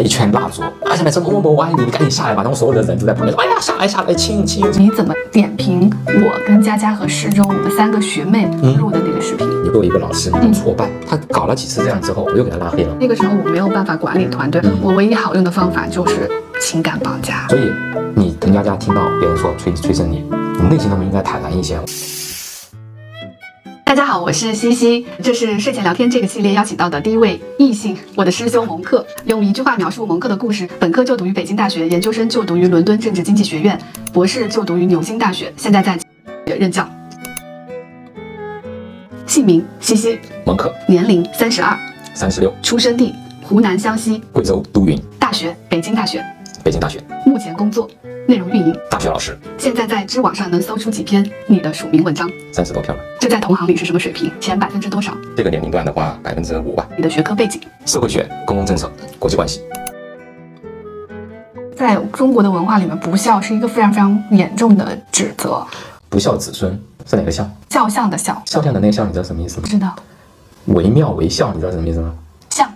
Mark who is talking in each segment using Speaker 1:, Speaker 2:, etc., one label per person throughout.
Speaker 1: 来一圈蜡烛，啊，下面是某某某我爱你，你赶紧下来吧。然后所有的人都在旁边说，哎呀，下来下来，亲亲。
Speaker 2: 你怎么点评我跟佳佳和诗中我们三个学妹录的那个视频？
Speaker 1: 你作为一个老师，你挫败，他搞了几次这样之后，我又给他拉黑了。
Speaker 2: 那个时候我没有办法管理团队，我唯一好用的方法就是情感绑架。
Speaker 1: 所以你跟佳佳听到别人说催催生你，你内心当中应该坦然一些。
Speaker 2: 好，我是西西，这是睡前聊天这个系列邀请到的第一位异性，我的师兄蒙克。用一句话描述蒙克的故事：本科就读于北京大学，研究生就读于伦敦政治经济学院，博士就读于牛津大学，现在在任教。姓名：西西，
Speaker 1: 蒙克，
Speaker 2: 年龄：三十二，
Speaker 1: 三十六，
Speaker 2: 出生地：湖南湘西，
Speaker 1: 贵州都匀，
Speaker 2: 大学：北京大学，
Speaker 1: 北京大学，
Speaker 2: 目前工作。内容运营，
Speaker 1: 大学老师。
Speaker 2: 现在在知网上能搜出几篇你的署名文章，
Speaker 1: 三十多篇了。
Speaker 2: 这在同行里是什么水平？前百分之多少？
Speaker 1: 这个年龄段的话，百分之五吧。
Speaker 2: 你的学科背景，
Speaker 1: 社会学、公共政策、国际关系。
Speaker 2: 在中国的文化里面，不孝是一个非常非常严重的指责。
Speaker 1: 不孝子孙是哪个孝？
Speaker 2: 肖像的孝。
Speaker 1: 肖像的那个孝，你知道什么意思吗？
Speaker 2: 不知道。
Speaker 1: 惟妙惟肖，你知道什么意思吗？
Speaker 2: 像。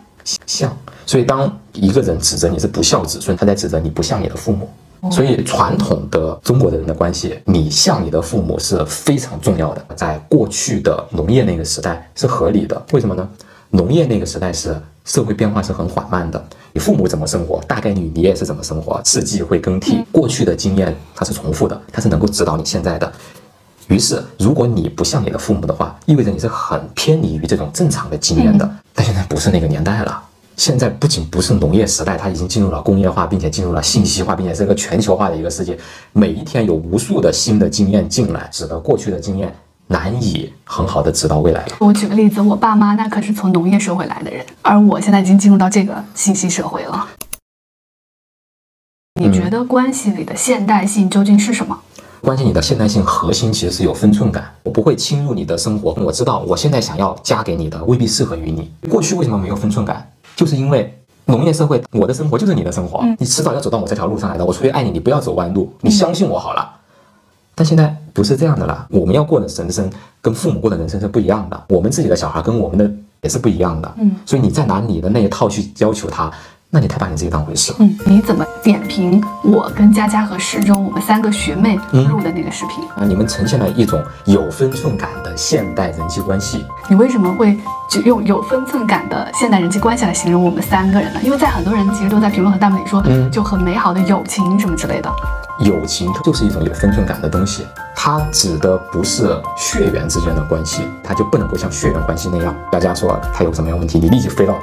Speaker 1: 像。所以当一个人指责你是不孝子孙，他在指责你不像你的父母。所以传统的中国的人的关系，你像你的父母是非常重要的。在过去的农业那个时代是合理的，为什么呢？农业那个时代是社会变化是很缓慢的，你父母怎么生活，大概率你也是怎么生活，四季会更替，过去的经验它是重复的，它是能够指导你现在的。于是，如果你不像你的父母的话，意味着你是很偏离于这种正常的经验的。但现在不是那个年代了。现在不仅不是农业时代，它已经进入了工业化，并且进入了信息化，并且是一个全球化的一个世界。每一天有无数的新的经验进来，使得过去的经验难以很好的指导未来了。
Speaker 2: 我举个例子，我爸妈那可是从农业社会来的人，而我现在已经进入到这个信息社会了。你觉得关系里的现代性究竟是什么？
Speaker 1: 关系里的现代性核心其实是有分寸感，我不会侵入你的生活，我知道我现在想要加给你的未必适合于你。过去为什么没有分寸感？就是因为农业社会，我的生活就是你的生活，你迟早要走到我这条路上来的。我出于爱你，你不要走弯路，你相信我好了。但现在不是这样的了，我们要过的人生跟父母过的人生是不一样的，我们自己的小孩跟我们的也是不一样的。嗯，所以你再拿你的那一套去要求他。那你太把你自己当回事了。
Speaker 2: 嗯，你怎么点评我跟佳佳和适中我们三个学妹录的那个视频
Speaker 1: 啊？你们呈现了一种有分寸感的现代人际关系。
Speaker 2: 你为什么会就用有分寸感的现代人际关系来形容我们三个人呢？因为在很多人其实都在评论和弹幕里说，嗯，就很美好的友情什么之类的。
Speaker 1: 友情就是一种有分寸感的东西，它指的不是血缘之间的关系，它就不能够像血缘关系那样。佳佳说他有什么样问题，你立即飞到。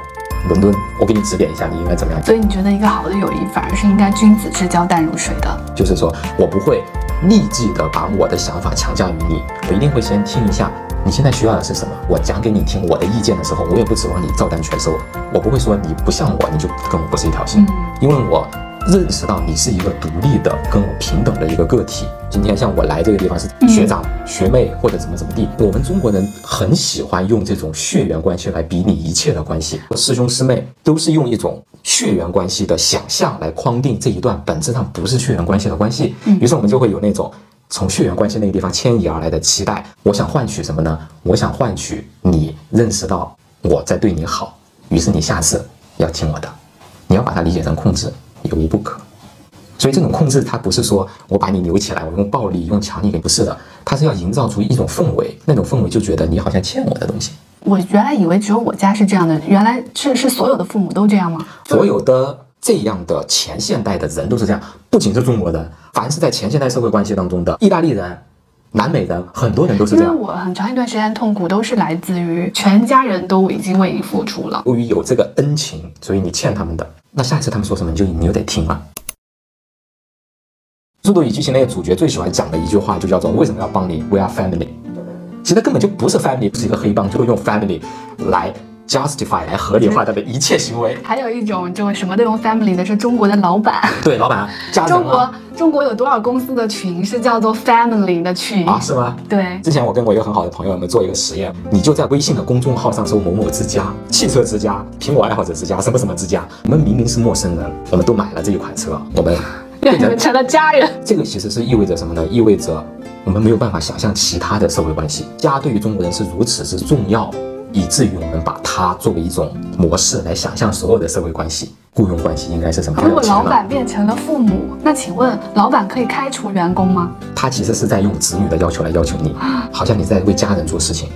Speaker 1: 伦敦，我给你指点一下，你应该怎么样？
Speaker 2: 所以你觉得一个好的友谊反而是应该君子之交淡如水的？
Speaker 1: 就是说我不会立即的把我的想法强加于你，我一定会先听一下你现在需要的是什么。我讲给你听我的意见的时候，我也不指望你照单全收，我不会说你不像我，你就跟我不是一条心，因为我。认识到你是一个独立的、跟我平等的一个个体。今天像我来这个地方是学长、学妹或者怎么怎么地，我们中国人很喜欢用这种血缘关系来比拟一切的关系。师兄师妹都是用一种血缘关系的想象来框定这一段本质上不是血缘关系的关系。于是我们就会有那种从血缘关系那个地方迁移而来的期待。我想换取什么呢？我想换取你认识到我在对你好，于是你下次要听我的。你要把它理解成控制。有无不可，所以这种控制，它不是说我把你扭起来，我用暴力、用强力给，不是的，它是要营造出一种氛围，那种氛围就觉得你好像欠我的东西。
Speaker 2: 我原来以为只有我家是这样的，原来是是所有的父母都这样吗？
Speaker 1: 所有的这样的前现代的人都是这样，不仅是中国人，凡是在前现代社会关系当中的意大利人、南美人，很多人都是这样。
Speaker 2: 因为我很长一段时间痛苦都是来自于全家人都已经为你付出了，
Speaker 1: 由于有这个恩情，所以你欠他们的。那下一次他们说什么，你就你就得听了。《速度与激情》那个主角最喜欢讲的一句话就叫做“为什么要帮你？We are family。”其实根本就不是 family，不是一个黑帮，就会用 family 来。Justify 来合理化他的一切行为，
Speaker 2: 还有一种就什么都用 family 的是中国的老板，
Speaker 1: 对老板，
Speaker 2: 中国中国有多少公司的群是叫做 family 的群
Speaker 1: 啊？是吗？
Speaker 2: 对，
Speaker 1: 之前我跟我一个很好的朋友，我们做一个实验，你就在微信的公众号上搜某某之家、汽车之家、苹果爱好者之家、什么什么之家，我们明明是陌生人，我们都买了这一款车，我们
Speaker 2: 变成成了家人。
Speaker 1: 这个其实是意味着什么呢？意味着我们没有办法想象其他的社会关系，家对于中国人是如此之重要。以至于我们把它作为一种模式来想象所有的社会关系。雇佣关系应该是什么？
Speaker 2: 如果老板变成了父母，那请问老板可以开除员工吗？
Speaker 1: 他其实是在用子女的要求来要求你，好像你在为家人做事情。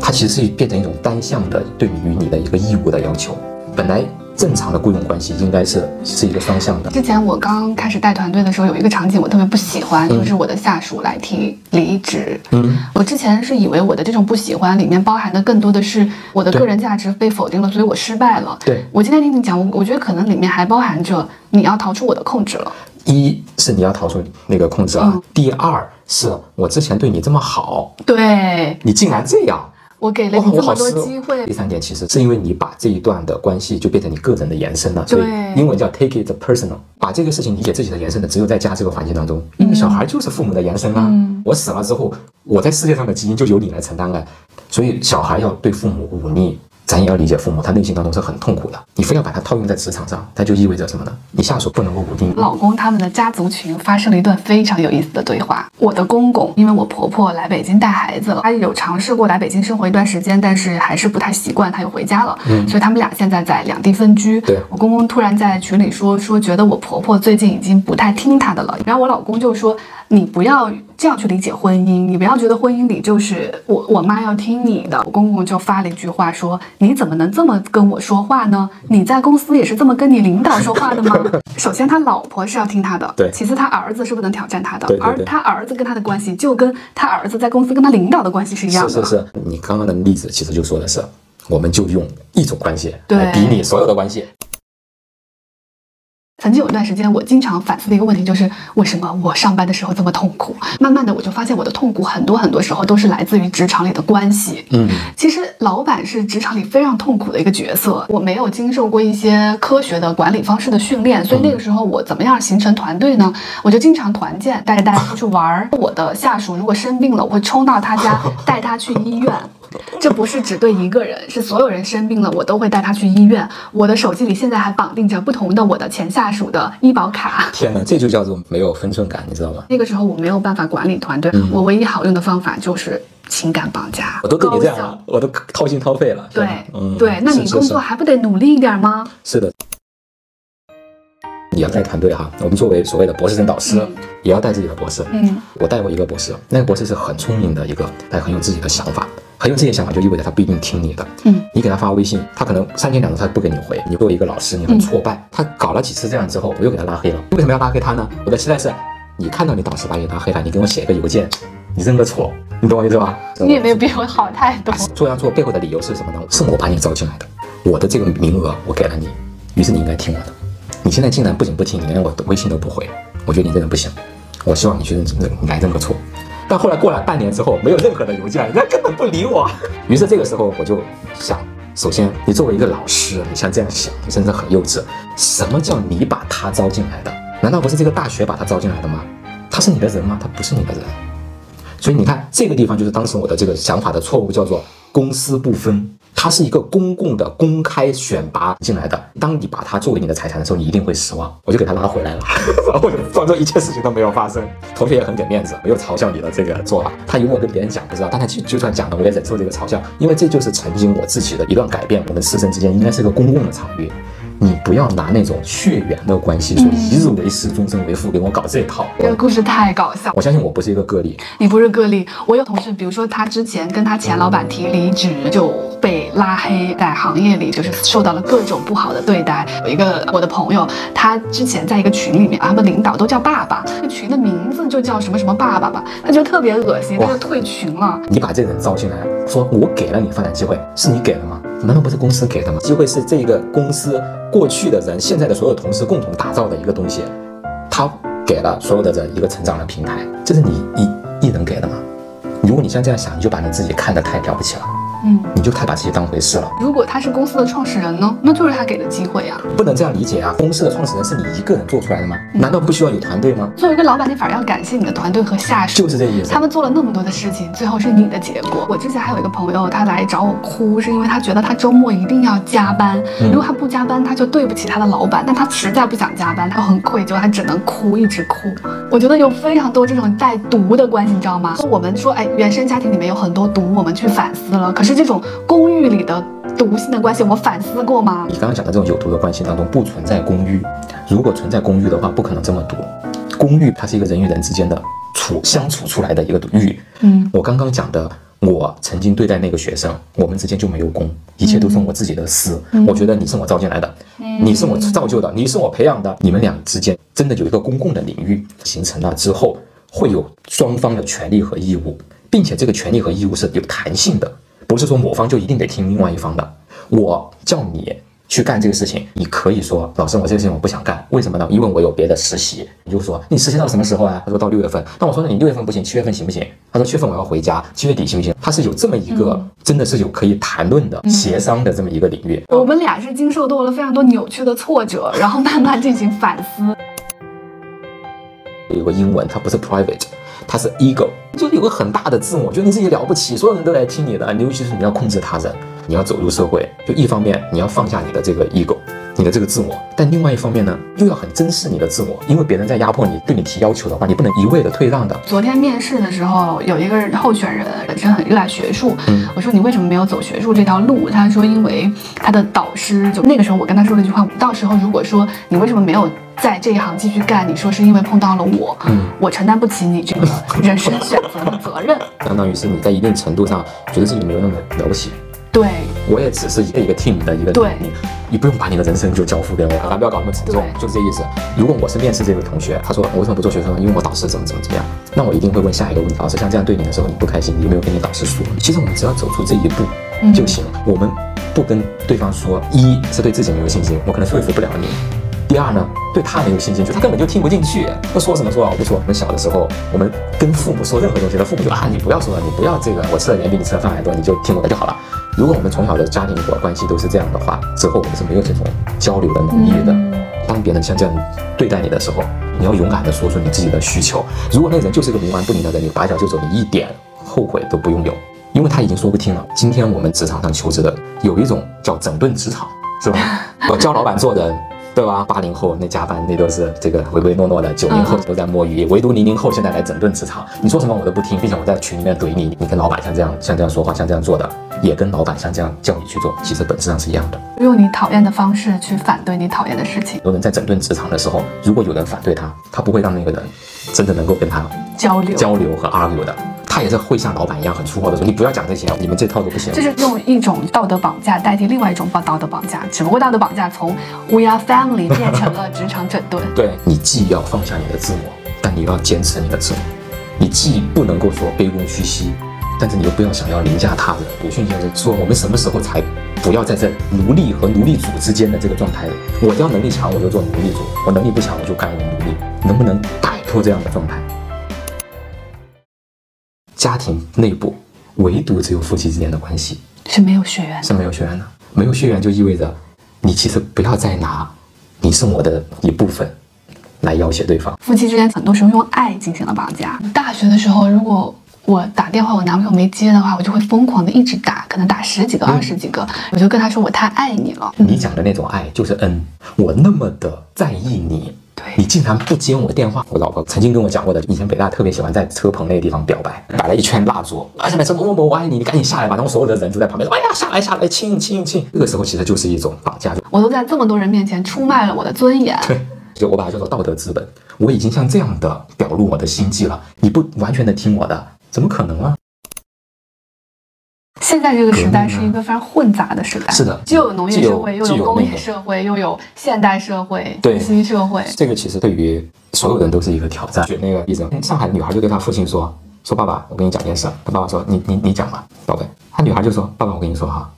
Speaker 1: 他其实是变成一种单向的对于你的一个义务的要求。本来。正常的雇佣关系应该是是一个双向的。
Speaker 2: 之前我刚开始带团队的时候，有一个场景我特别不喜欢，就是我的下属来提离职。嗯，我之前是以为我的这种不喜欢里面包含的更多的是我的个人价值被否定了，所以我失败了。
Speaker 1: 对
Speaker 2: 我今天听你讲，我我觉得可能里面还包含着你要逃出我的控制了。
Speaker 1: 一是你要逃出那个控制啊，第二是我之前对你这么好，
Speaker 2: 对
Speaker 1: 你竟然这样。
Speaker 2: 我给了你这么多机会。
Speaker 1: 第三点，其实是因为你把这一段的关系就变成你个人的延伸了，所以英文叫 take it personal，把这个事情理解自己的延伸的，只有在家这个环境当中，因为小孩就是父母的延伸啊。我死了之后，我在世界上的基因就由你来承担了，所以小孩要对父母忤逆。咱也要理解父母，他内心当中是很痛苦的。你非要把它套用在职场上，那就意味着什么呢？你下属不能够稳定。
Speaker 2: 老公他们的家族群发生了一段非常有意思的对话。我的公公，因为我婆婆来北京带孩子了，他有尝试过来北京生活一段时间，但是还是不太习惯，他又回家了。嗯，所以他们俩现在在两地分居。
Speaker 1: 对
Speaker 2: 我公公突然在群里说说，觉得我婆婆最近已经不太听他的了。然后我老公就说。你不要这样去理解婚姻，你不要觉得婚姻里就是我我妈要听你的。我公公就发了一句话说：“你怎么能这么跟我说话呢？你在公司也是这么跟你领导说话的吗？” 首先，他老婆是要听他的，
Speaker 1: 对。
Speaker 2: 其次，他儿子是不能挑战他的，
Speaker 1: 而
Speaker 2: 他儿子跟他的关系就跟他儿子在公司跟他领导的关系是一样的。
Speaker 1: 是是是，你刚刚的例子其实就说的是，我们就用一种关系来比拟所有的关系。
Speaker 2: 曾经有一段时间，我经常反思的一个问题就是，为什么我上班的时候这么痛苦？慢慢的，我就发现我的痛苦很多很多时候都是来自于职场里的关系。嗯，其实老板是职场里非常痛苦的一个角色。我没有经受过一些科学的管理方式的训练，所以那个时候我怎么样形成团队呢？我就经常团建，带着大家出去玩儿。我的下属如果生病了，我会冲到他家 带他去医院。这不是只对一个人，是所有人生病了，我都会带他去医院。我的手机里现在还绑定着不同的我的前下属的医保卡。
Speaker 1: 天哪，这就叫做没有分寸感，你知道吗？
Speaker 2: 那个时候我没有办法管理团队，我唯一好用的方法就是情感绑架。
Speaker 1: 我都对你这样了，我都掏心掏肺了。
Speaker 2: 对，对，那你工作还不得努力一点吗？
Speaker 1: 是的，你要带团队哈。我们作为所谓的博士生导师，也要带自己的博士。嗯，我带过一个博士，那个博士是很聪明的一个，但很有自己的想法。很有这些想法，就意味着他不一定听你的。嗯，你给他发微信，他可能三天两头他不给你回。你作为一个老师，你很挫败。他搞了几次这样之后，我又给他拉黑了。为什么要拉黑他呢？我的期待是，你看到你导师把你拉黑了，你给我写一个邮件，你认个错，你懂我意思吧？
Speaker 2: 你也没有比我好太多。
Speaker 1: 做样做背后的理由是什么呢？是我把你招进来的，我的这个名额我给了你，于是你应该听我的。你现在竟然不仅不听，你连我的微信都不回，我觉得你这人不行。我希望你去认认，你来认个错。但后来过了半年之后，没有任何的邮件，人家根本不理我。于是这个时候我就想，首先你作为一个老师，你像这样想，你真的很幼稚。什么叫你把他招进来的？难道不是这个大学把他招进来的吗？他是你的人吗？他不是你的人。所以你看，这个地方就是当时我的这个想法的错误，叫做公私不分。它是一个公共的、公开选拔进来的。当你把它作为你的财产的时候，你一定会失望。我就给他拉回来了，然后装作一切事情都没有发生。同学也很给面子，没有嘲笑你的这个做法。他以为我跟别人讲不知道，但他就就算讲了，我也忍受这个嘲笑，因为这就是曾经我自己的一段改变。我们师生之间应该是个公共的场域。你不要拿那种血缘的关系，说一日为师，终身为父，给我搞这套。
Speaker 2: 这个故事太搞笑。
Speaker 1: 我相信我不是一个个例，
Speaker 2: 你不是个例。我有同事，比如说他之前跟他前老板提离职，就被拉黑，在行业里就是受到了各种不好的对待。有一个我的朋友，他之前在一个群里面，他们领导都叫爸爸，这群的名字就叫什么什么爸爸吧，他就特别恶心，他就退群了。
Speaker 1: 你把这人招进来，说我给了你发展机会，是你给了吗？难道不是公司给的吗？机会是这个公司过去的人、现在的所有同事共同打造的一个东西，他给了所有的人一个成长的平台，这是你一一人给的吗？如果你像这样想，你就把你自己看得太了不起了。嗯，你就太把自己当回事了。
Speaker 2: 如果他是公司的创始人呢？那就是他给的机会呀。
Speaker 1: 不能这样理解啊！公司的创始人是你一个人做出来的吗？难道不需要有团队吗？
Speaker 2: 作为一个老板，你反而要感谢你的团队和下属。
Speaker 1: 就是这意思。
Speaker 2: 他们做了那么多的事情，最后是你的结果。我之前还有一个朋友，他来找我哭，是因为他觉得他周末一定要加班，如果他不加班，他就对不起他的老板。但他实在不想加班，他很愧疚，他只能哭，一直哭。我觉得有非常多这种带毒的关系，你知道吗？我们说，哎，原生家庭里面有很多毒，我们去反思了。可是。是这种公寓里的毒性的关系，我们反思过吗？
Speaker 1: 你刚刚讲的这种有毒的关系当中不存在公寓，如果存在公寓的话，不可能这么毒。公寓它是一个人与人之间的处相处出来的一个域。
Speaker 2: 嗯，
Speaker 1: 我刚刚讲的，我曾经对待那个学生，我们之间就没有公，一切都是我自己的私。我觉得你是我招进来的，你是我造就的，你是我培养的，你们俩之间真的有一个公共的领域形成了之后，会有双方的权利和义务，并且这个权利和义务是有弹性的，不是说某方就一定得听另外一方的。我叫你。去干这个事情，你可以说老师，我这个事情我不想干，为什么呢？因为我有别的实习。你就说你实习到什么时候啊？他说到六月份。那我说那你六月份不行，七月份行不行？他说七月份我要回家，七月底行不行？他是有这么一个真的是有可以谈论的协商的这么一个领域。
Speaker 2: 我们俩是经受到了非常多扭曲的挫折，然后慢慢进行反思。
Speaker 1: 有个英文，它不是 private，他是 ego，就有个很大的自我，觉得你自己了不起，所有人都来听你的，尤其是你要控制他人。你要走入社会，就一方面你要放下你的这个 ego，你的这个自我，但另外一方面呢，又要很珍视你的自我，因为别人在压迫你，对你提要求的话，你不能一味的退让的。
Speaker 2: 昨天面试的时候，有一个候选人本身很热爱学术，我说你为什么没有走学术这条路？他说因为他的导师就那个时候我跟他说了一句话，到时候如果说你为什么没有在这一行继续干，你说是因为碰到了我，嗯，我承担不起你这个 人生选择的责任。
Speaker 1: 相当于是你在一定程度上觉得自己没有那么了不起。
Speaker 2: 对，
Speaker 1: 我也只是一个一个 team 的一个
Speaker 2: 对，
Speaker 1: 你你不用把你的人生就交付给我，咱不要搞那么沉重，就是这意思。如果我是面试这位同学，他说我为什么不做学生呢？因为我导师怎么怎么怎么样，那我一定会问下一个问题：老师像这样对你的时候，你不开心，你有没有跟你导师说？其实我们只要走出这一步就行，我们不跟对方说，一是对自己没有信心，我可能说服不了你；第二呢，对他没有信心，就他根本就听不进去，他说什么说啊？我不说。我们小的时候，我们跟父母说任何东西，他父母就啊，你不要说了，你不要这个，我吃的盐比你吃的饭还多，你就听我的就好了。如果我们从小的家庭和关系都是这样的话，之后我们是没有这种交流的能力的。当别人像这样对待你的时候，你要勇敢的说出你自己的需求。如果那人就是一个冥顽不灵的人，你拔脚就走，你一点后悔都不用有，因为他已经说不听了。今天我们职场上求职的有一种叫整顿职场，是吧？我教老板做人。对吧？八零后那加班那都是这个唯唯诺诺的，九零后都在摸鱼，唯独零零后现在来整顿职场。你说什么我都不听，并且我在群里面怼你。你跟老板像这样像这样说话，像这样做的，也跟老板像这样叫你去做，其实本质上是一样的。
Speaker 2: 用你讨厌的方式去反对你讨厌的事情。
Speaker 1: 有人在整顿职场的时候，如果有人反对他，他不会让那个人真的能够跟他
Speaker 2: 交流、
Speaker 1: 交流和 argue 的。他也是会像老板一样很粗暴的说：“你不要讲这些，你们这套都不行。”
Speaker 2: 就是用一种道德绑架代替另外一种道德绑架，只不过道德绑架从 We are family 变成了职场整顿。
Speaker 1: 对你既要放下你的自我，但你又要坚持你的自我。你既不能够说卑躬屈膝，但是你又不要想要凌驾他人。鲁迅先生说：“我们什么时候才不要在这奴隶和奴隶主之间的这个状态？我要能力强，我就做奴隶主；我能力不强，我就甘为奴隶。能不能摆脱这样的状态？”家庭内部，唯独只有夫妻之间的关系
Speaker 2: 是没有血缘，
Speaker 1: 是没有血缘的。没有血缘就意味着，你其实不要再拿你是我的一部分来要挟对方。
Speaker 2: 夫妻之间很多时候用爱进行了绑架。大学的时候，如果我打电话我男朋友没接的话，我就会疯狂的一直打，可能打十几个、二十几个，我就跟他说我太爱你了。
Speaker 1: 你讲的那种爱就是恩，我那么的在意你。你竟然不接我电话！我老婆曾经跟我讲过的，以前北大特别喜欢在车棚那个地方表白，摆了一圈蜡烛，啊，下面说某某某我爱你，你赶紧下来吧。然后所有的人都在旁边说，哎呀，下来下来亲亲亲。这个时候其实就是一种绑架，
Speaker 2: 我都在这么多人面前出卖了我的尊严。
Speaker 1: 对，就我把它叫做道德资本。我已经像这样的表露我的心迹了，你不完全的听我的，怎么可能啊？
Speaker 2: 现在这个时代是一个非常混杂的时代，
Speaker 1: 是的，
Speaker 2: 既有农业社会，又有工业社会，又有现代社会、新社会。
Speaker 1: 这个其实对于所有人都是一个挑战。举那个例子，上海的女孩就对她父亲说：“说爸爸，我跟你讲件事。”她爸爸说：“你你你讲吧，宝贝。”她女孩就说：“爸爸，我跟你说哈，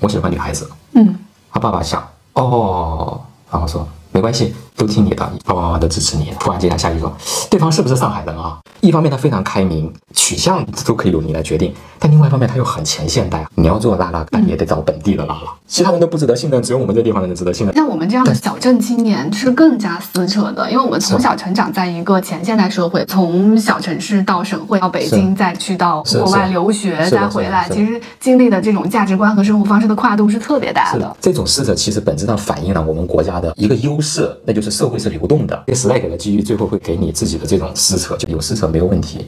Speaker 1: 我喜欢女孩子。”
Speaker 2: 嗯，
Speaker 1: 她爸爸想：“哦。”然后说：“没关系，都听你的，爸爸妈妈都支持你。”突然接下下一句说：“对方是不是上海人啊？”一方面他非常开明，取向都可以由你来决定，但另外一方面他又很前现代。你要做拉拉，那你也得找本地的拉拉，其他人都不值得信任，只有我们这地方的人值得信任。
Speaker 2: 像我们这样的小镇青年是更加撕扯的，因为我们从小成长在一个前现代社会，从小城市到省会，到北京，再去到国外留学，再回来，其实经历的这种价值观和生活方式的跨度是特别大的。
Speaker 1: 这种撕扯其实本质上反映了我们国家的一个优势，那就是社会是流动的。这个时代给的机遇，最后会给你自己的这种撕扯，就有撕扯没有问题。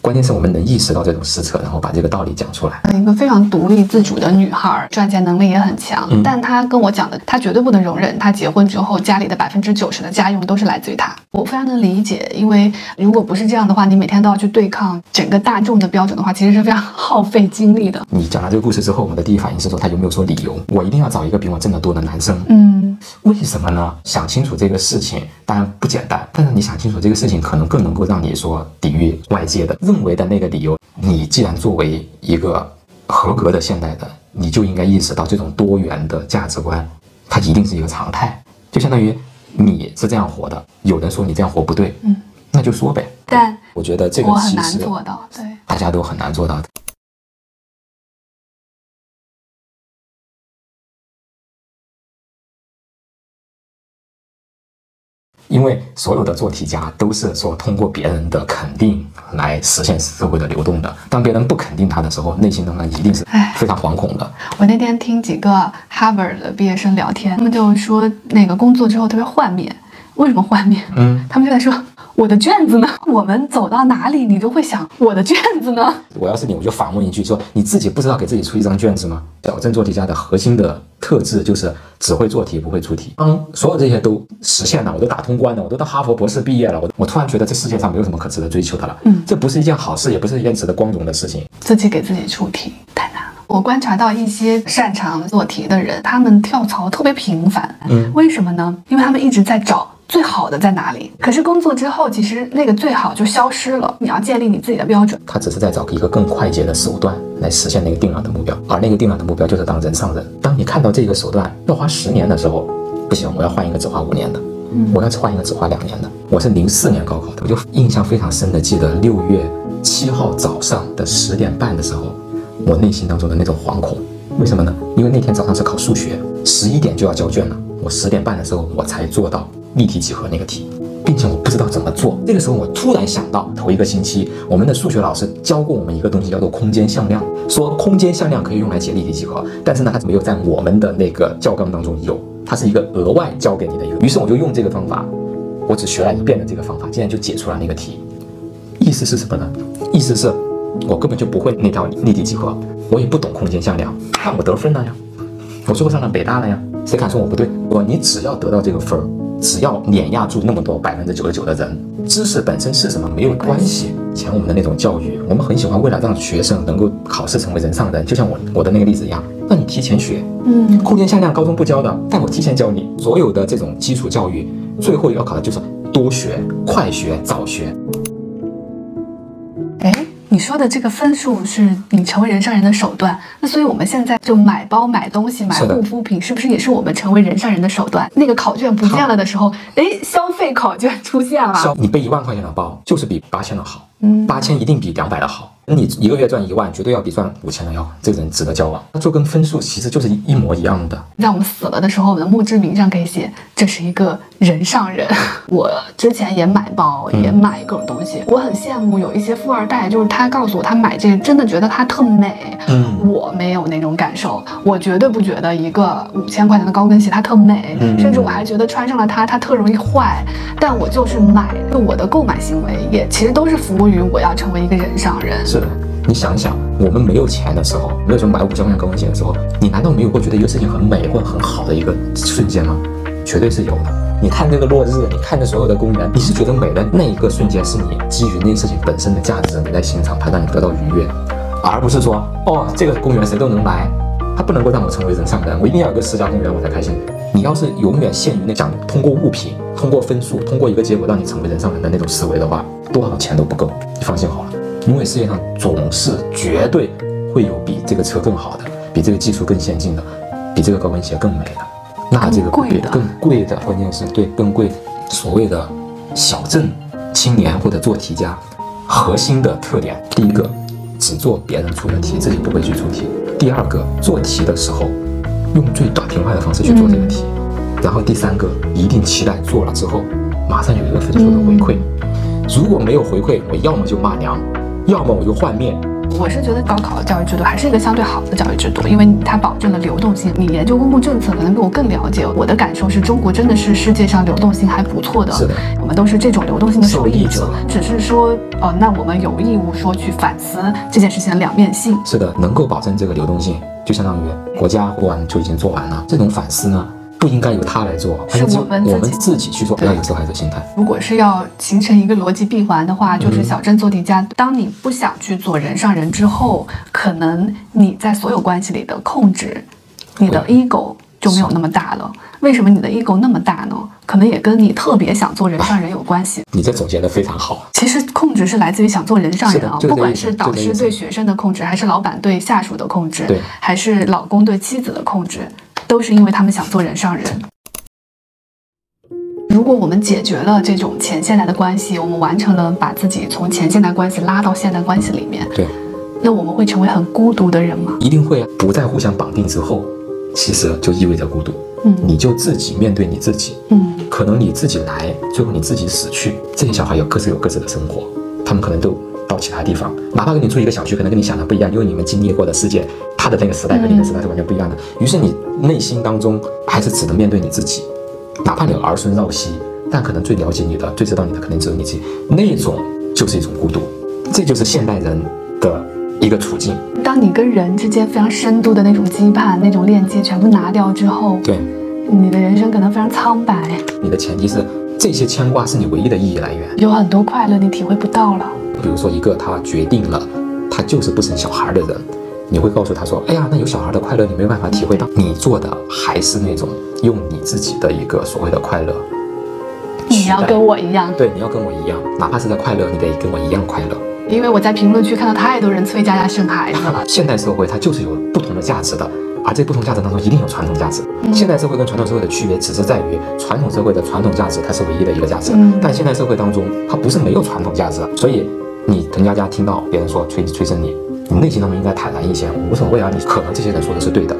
Speaker 1: 关键是我们能意识到这种失策，然后把这个道理讲出来。
Speaker 2: 一个非常独立自主的女孩，赚钱能力也很强，
Speaker 1: 嗯
Speaker 2: 但她跟我讲的，她绝对不能容忍她结婚之后家里的百分之九十的家用都是来自于她。我非常能理解，因为如果不是这样的话，你每天都要去对抗整个大众的标准的话，其实是非常 耗费精力的。
Speaker 1: 你讲了这个故事之后，我们的第一反应是说她有没有说理由？我一定要找一个比我挣得多的男生。
Speaker 2: 嗯，
Speaker 1: 为什么呢？想清楚这个事情当然不简单，但是你想清楚这个事情，可能更能够让你说抵御外界的认为的那个理由。你既然作为一个合格的现代人，你就应该意识到这种多元的价值观，它一定是一个常态。就相当于你是这样活的，有人说你这样活不对，
Speaker 2: 嗯，
Speaker 1: 那就说呗。
Speaker 2: 但
Speaker 1: 我觉得这个
Speaker 2: 很难
Speaker 1: 其实
Speaker 2: 做到。对，
Speaker 1: 大家都很难做到。因为所有的做题家都是说通过别人的肯定来实现社会的流动的。当别人不肯定他的时候，内心当中一定是非常惶恐的。
Speaker 2: 我那天听几个 Harvard 的毕业生聊天，他们就说那个工作之后特别幻灭。为什么幻灭？
Speaker 1: 嗯，
Speaker 2: 他们就在说我的卷子呢？我们走到哪里，你都会想我的卷子呢？
Speaker 1: 我要是你，我就反问一句：说你自己不知道给自己出一张卷子吗？矫正做题家的核心的特质就是只会做题，不会出题。当所有这些都实现了，我都打通关了，我都到哈佛博士毕业了，我我突然觉得这世界上没有什么可值得追求的了。
Speaker 2: 嗯
Speaker 1: 这不是一件好事，也不是一件值得光荣的事情。
Speaker 2: 自己给自己出题太难了。我观察到一些擅长做题的人，他们跳槽特别频繁。
Speaker 1: 嗯
Speaker 2: 为什么呢？因为他们一直在找最好的在哪里。可是工作之后，其实那个最好就消失了。你要建立你自己的标准。
Speaker 1: 他只是在找一个更快捷的手段来实现那个定量的目标，而那个定量的目标就是当人上人。当你看到这个手段要花十年的时候，不行，我要换一个只花五年的，我要换一个只花两年的。我是零四年高考的，我就印象非常深的记得六月七号早上的十点半的时候，我内心当中的那种惶恐。为什么呢？因为那天早上是考数学，十一点就要交卷了，我十点半的时候我才做到立体几何那个题。并且我不知道怎么做。这个时候，我突然想到，头一个星期我们的数学老师教过我们一个东西，叫做空间向量，说空间向量可以用来解立体几何，但是呢，它没有在我们的那个教纲当中有，它是一个额外教给你的一个。于是我就用这个方法，我只学了一遍的这个方法，竟然就解出了那个题。意思是什么呢？意思是我根本就不会那套立体几何，我也不懂空间向量，看我得分了呀，我最后上了北大了呀，谁敢说我不对？我你只要得到这个分儿，只要碾压住那么多百分之九十九的人，知识本身是什么没有关系。以前我们的那种教育，我们很喜欢为了让学生能够考试成为人上人，就像我我的那个例子一样，让你提前学。
Speaker 2: 嗯，
Speaker 1: 空间向量高中不教的，但我提前教你。所有的这种基础教育，最后要考的就是多学、快学、早学。
Speaker 2: 哎，你说的这个分数是你成为人上人的手段，那所以我们现在就买包、买东西、买护肤品，是不是也是我们成为人上人的手段？那个考卷不见了的时候，哎，消费考卷出现了。
Speaker 1: 你背一万块钱的包，就是比八千的好，
Speaker 2: 嗯
Speaker 1: 八千一定比两百的好。那你一个月赚一万，绝对要比赚五千的要。这个人值得交往，那就跟分数其实就是一模一样的。
Speaker 2: 让我们死了的时候，我们的墓志铭上可以写这是一个人上人。我之前也买包，
Speaker 1: 嗯
Speaker 2: 也买各种东西，我很羡慕有一些富二代，就是他告诉我他买这个真的觉得它特美，
Speaker 1: 嗯
Speaker 2: 我没有那种感受，我绝对不觉得一个五千块钱的高跟鞋它特美，
Speaker 1: 嗯
Speaker 2: 甚至我还觉得穿上了它它特容易坏，但我就是买，就我的购买行为也其实都是服务于我要成为一个人上人。
Speaker 1: 你想想，我们没有钱的时候，没有说买五千块钱高跟鞋的时候，你难道没有过觉得一个事情很美或很好的一个瞬间吗？绝对是有的。你看这个落日，你看着所有的公园，你是觉得美的那一个瞬间，是你基于那件事情本身的价值，你在欣赏它，让你得到愉悦，而不是说哦，这个公园谁都能来，它不能够让我成为人上人，我一定要有个私家公园我才开心。你要是永远限于那想通过物品、通过分数、通过一个结果让你成为人上人的那种思维的话，多少钱都不够。你放心好了，因为世界上总是绝对会有比这个车更好的，比这个技术更先进的，比这个高跟鞋更美的。那这个
Speaker 2: 贵的
Speaker 1: 更贵的，关键是对更贵。所谓的小镇青年或者做题家，核心的特点，第一个，只做别人出的题，自己不会去出题；第二个，做题的时候用最短平快的方式去做这个题；然后第三个，一定期待做了之后马上有一个分数的回馈。如果没有回馈，我要么就骂娘，要么我就换面，
Speaker 2: 我是觉得高考教育制度还是一个相对好的教育制度，因为它保证了流动性。你研究公共政策可能比我更了解。我的感受是中国真的是世界上流动性还不错的，
Speaker 1: 是的，
Speaker 2: 我们都是这种流动性的受益者。只是说，呃，那我们有义务说去反思这件事情的两面性。
Speaker 1: 是的，能够保证这个流动性，就相当于国家做完就已经做完了。这种反思呢，不应该由他来做，而
Speaker 2: 是我们自己
Speaker 1: 我们自己去做，不要有受害者心态。
Speaker 2: 如果是要形成一个逻辑闭环的话，就是小镇做题家。当你不想去做人上人之后，可能你在所有关系里的控制，你的 ego 就没有那么大了。为什么你的 ego 那么大呢？可能也跟你特别想做人上人有关系。
Speaker 1: 你这总结的非常好。
Speaker 2: 其实控制是来自于想做人上人啊，不管是导师对学生的控制，还是老板对下属的控制
Speaker 1: 对，
Speaker 2: 还是老公对妻子的控制，都是因为他们想做人上人。如果我们解决了这种前现代的关系，我们完成了把自己从前现代关系拉到现代关系里面，
Speaker 1: 对，
Speaker 2: 那我们会成为很孤独的人吗？
Speaker 1: 一定会啊不再互相绑定之后，其实就意味着孤独。
Speaker 2: 嗯
Speaker 1: 你就自己面对你自己，
Speaker 2: 嗯
Speaker 1: 可能你自己来，最后你自己死去。这些小孩有各自有各自的生活，他们可能都到其他地方，哪怕跟你住一个小区，可能跟你想的不一样，因为你们经历过的世界，他的那个时代和你的时代是完全不一样的。于是你内心当中还是只能面对你自己，哪怕你儿孙绕膝，但可能最了解你的、最知道你的，肯定只有你自己。那种就是一种孤独，这就是现代人的一个处境。
Speaker 2: 当你跟人之间非常深度的那种羁绊、那种链接全部拿掉之后，
Speaker 1: 对，
Speaker 2: 你的人生可能非常苍白，
Speaker 1: 你的前提是这些牵挂是你唯一的意义来源。
Speaker 2: 有很多快乐你体会不到了。
Speaker 1: 比如说一个他决定了他就是不生小孩的人，你会告诉他说：“哎呀，那有小孩的快乐你没有办法体会到，你做的还是那种用你自己的一个所谓的快乐。”
Speaker 2: 你要跟我一样，
Speaker 1: 对，你要跟我一样，哪怕是在快乐，你得跟我一样快乐。
Speaker 2: 因为我在评论区看到太多人催佳佳生孩子了。
Speaker 1: 现代社会它就是有不同的价值的，而这不同价值当中一定有传统价值。
Speaker 2: 嗯
Speaker 1: 现代社会跟传统社会的区别只是在于，传统社会的传统价值它是唯一的一个价值，
Speaker 2: 嗯
Speaker 1: 但现代社会当中它不是没有传统价值，所以你滕佳佳听到别人说催催生你，你内心当中应该坦然一些，无所谓啊，你可能这些人说的是对的，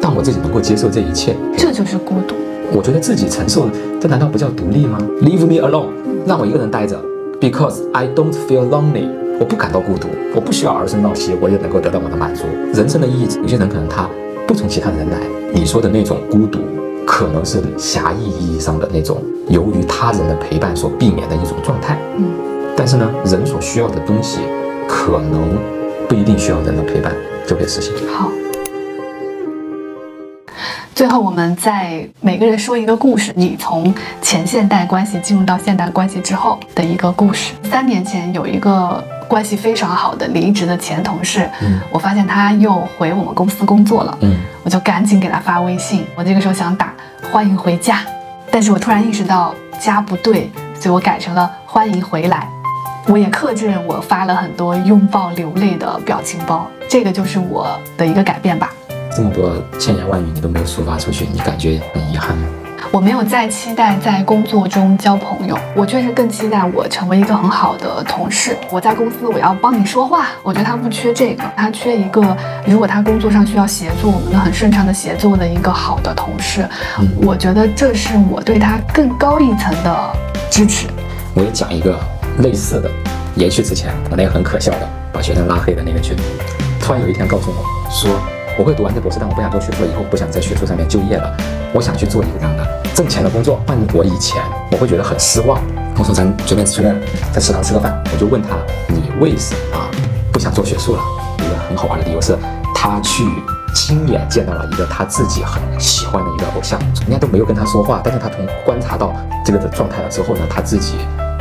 Speaker 1: 但我自己能够接受这一切，
Speaker 2: 这就是孤独。
Speaker 1: 我觉得自己承受，这难道不叫独立吗？Leave me alone，让我一个人待着，because I don't feel lonely。我不感到孤独，我不需要儿孙绕膝，我也能够得到我的满足。人生的意义，有些人可能他不从其他人来。你说的那种孤独，可能是狭义意义上的那种由于他人的陪伴所避免的一种状态。
Speaker 2: 嗯，
Speaker 1: 但是呢，人所需要的东西，可能不一定需要人的陪伴就可以实现。
Speaker 2: 好。最后，我们再每个人说一个故事，你从前现代关系进入到现代关系之后的一个故事。三年前有一个关系非常好的离职的前同事，
Speaker 1: 嗯
Speaker 2: 我发现他又回我们公司工作了，
Speaker 1: 嗯，
Speaker 2: 我就赶紧给他发微信。我这个时候想打欢迎回家，但是我突然意识到家不对，所以我改成了欢迎回来。我也克制，我发了很多拥抱流泪的表情包，这个就是我的一个改变吧。
Speaker 1: 这么多千言万语你都没有抒发出去，你感觉很遗憾吗？
Speaker 2: 我没有再期待在工作中交朋友，我确实更期待我成为一个很好的同事。我在公司我要帮你说话，我觉得他不缺这个，他缺一个如果他工作上需要协作，我们能很顺畅的协作的一个好的同事。
Speaker 1: 嗯
Speaker 2: 我觉得这是我对他更高一层的支持。
Speaker 1: 我也讲一个类似的，延续之前我那个很可笑的把学生拉黑的那个群，突然有一天告诉我说，我会读完这博士，但我不想做学术，以后不想在学术上面就业了，我想去做一个这样的挣钱的工作。换我以前，我会觉得很失望。我说咱随便随便在食堂吃个饭，我就问他你为什么不想做学术了？一个很好玩的理由是，他去亲眼见到了一个他自己很喜欢的一个偶像，人家都没有跟他说话，但是他从观察到这个的状态了之后呢，他自己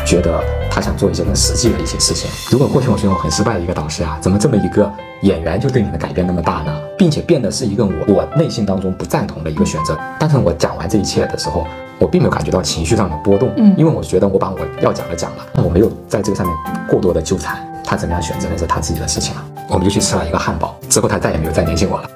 Speaker 1: 觉得他想做一些更实际的一些事情。如果过去我是用很失败的一个导师啊，怎么这么一个演员就对你的改变那么大呢？并且变得是一个我我内心当中不赞同的一个选择。但是我讲完这一切的时候，我并没有感觉到情绪上的波动，
Speaker 2: 嗯
Speaker 1: 因为我觉得我把我要讲的讲了，那我没有在这个上面过多的纠缠。他怎么样选择那是他自己的事情了。我们就去吃了一个汉堡，之后他再也没有再联系我了。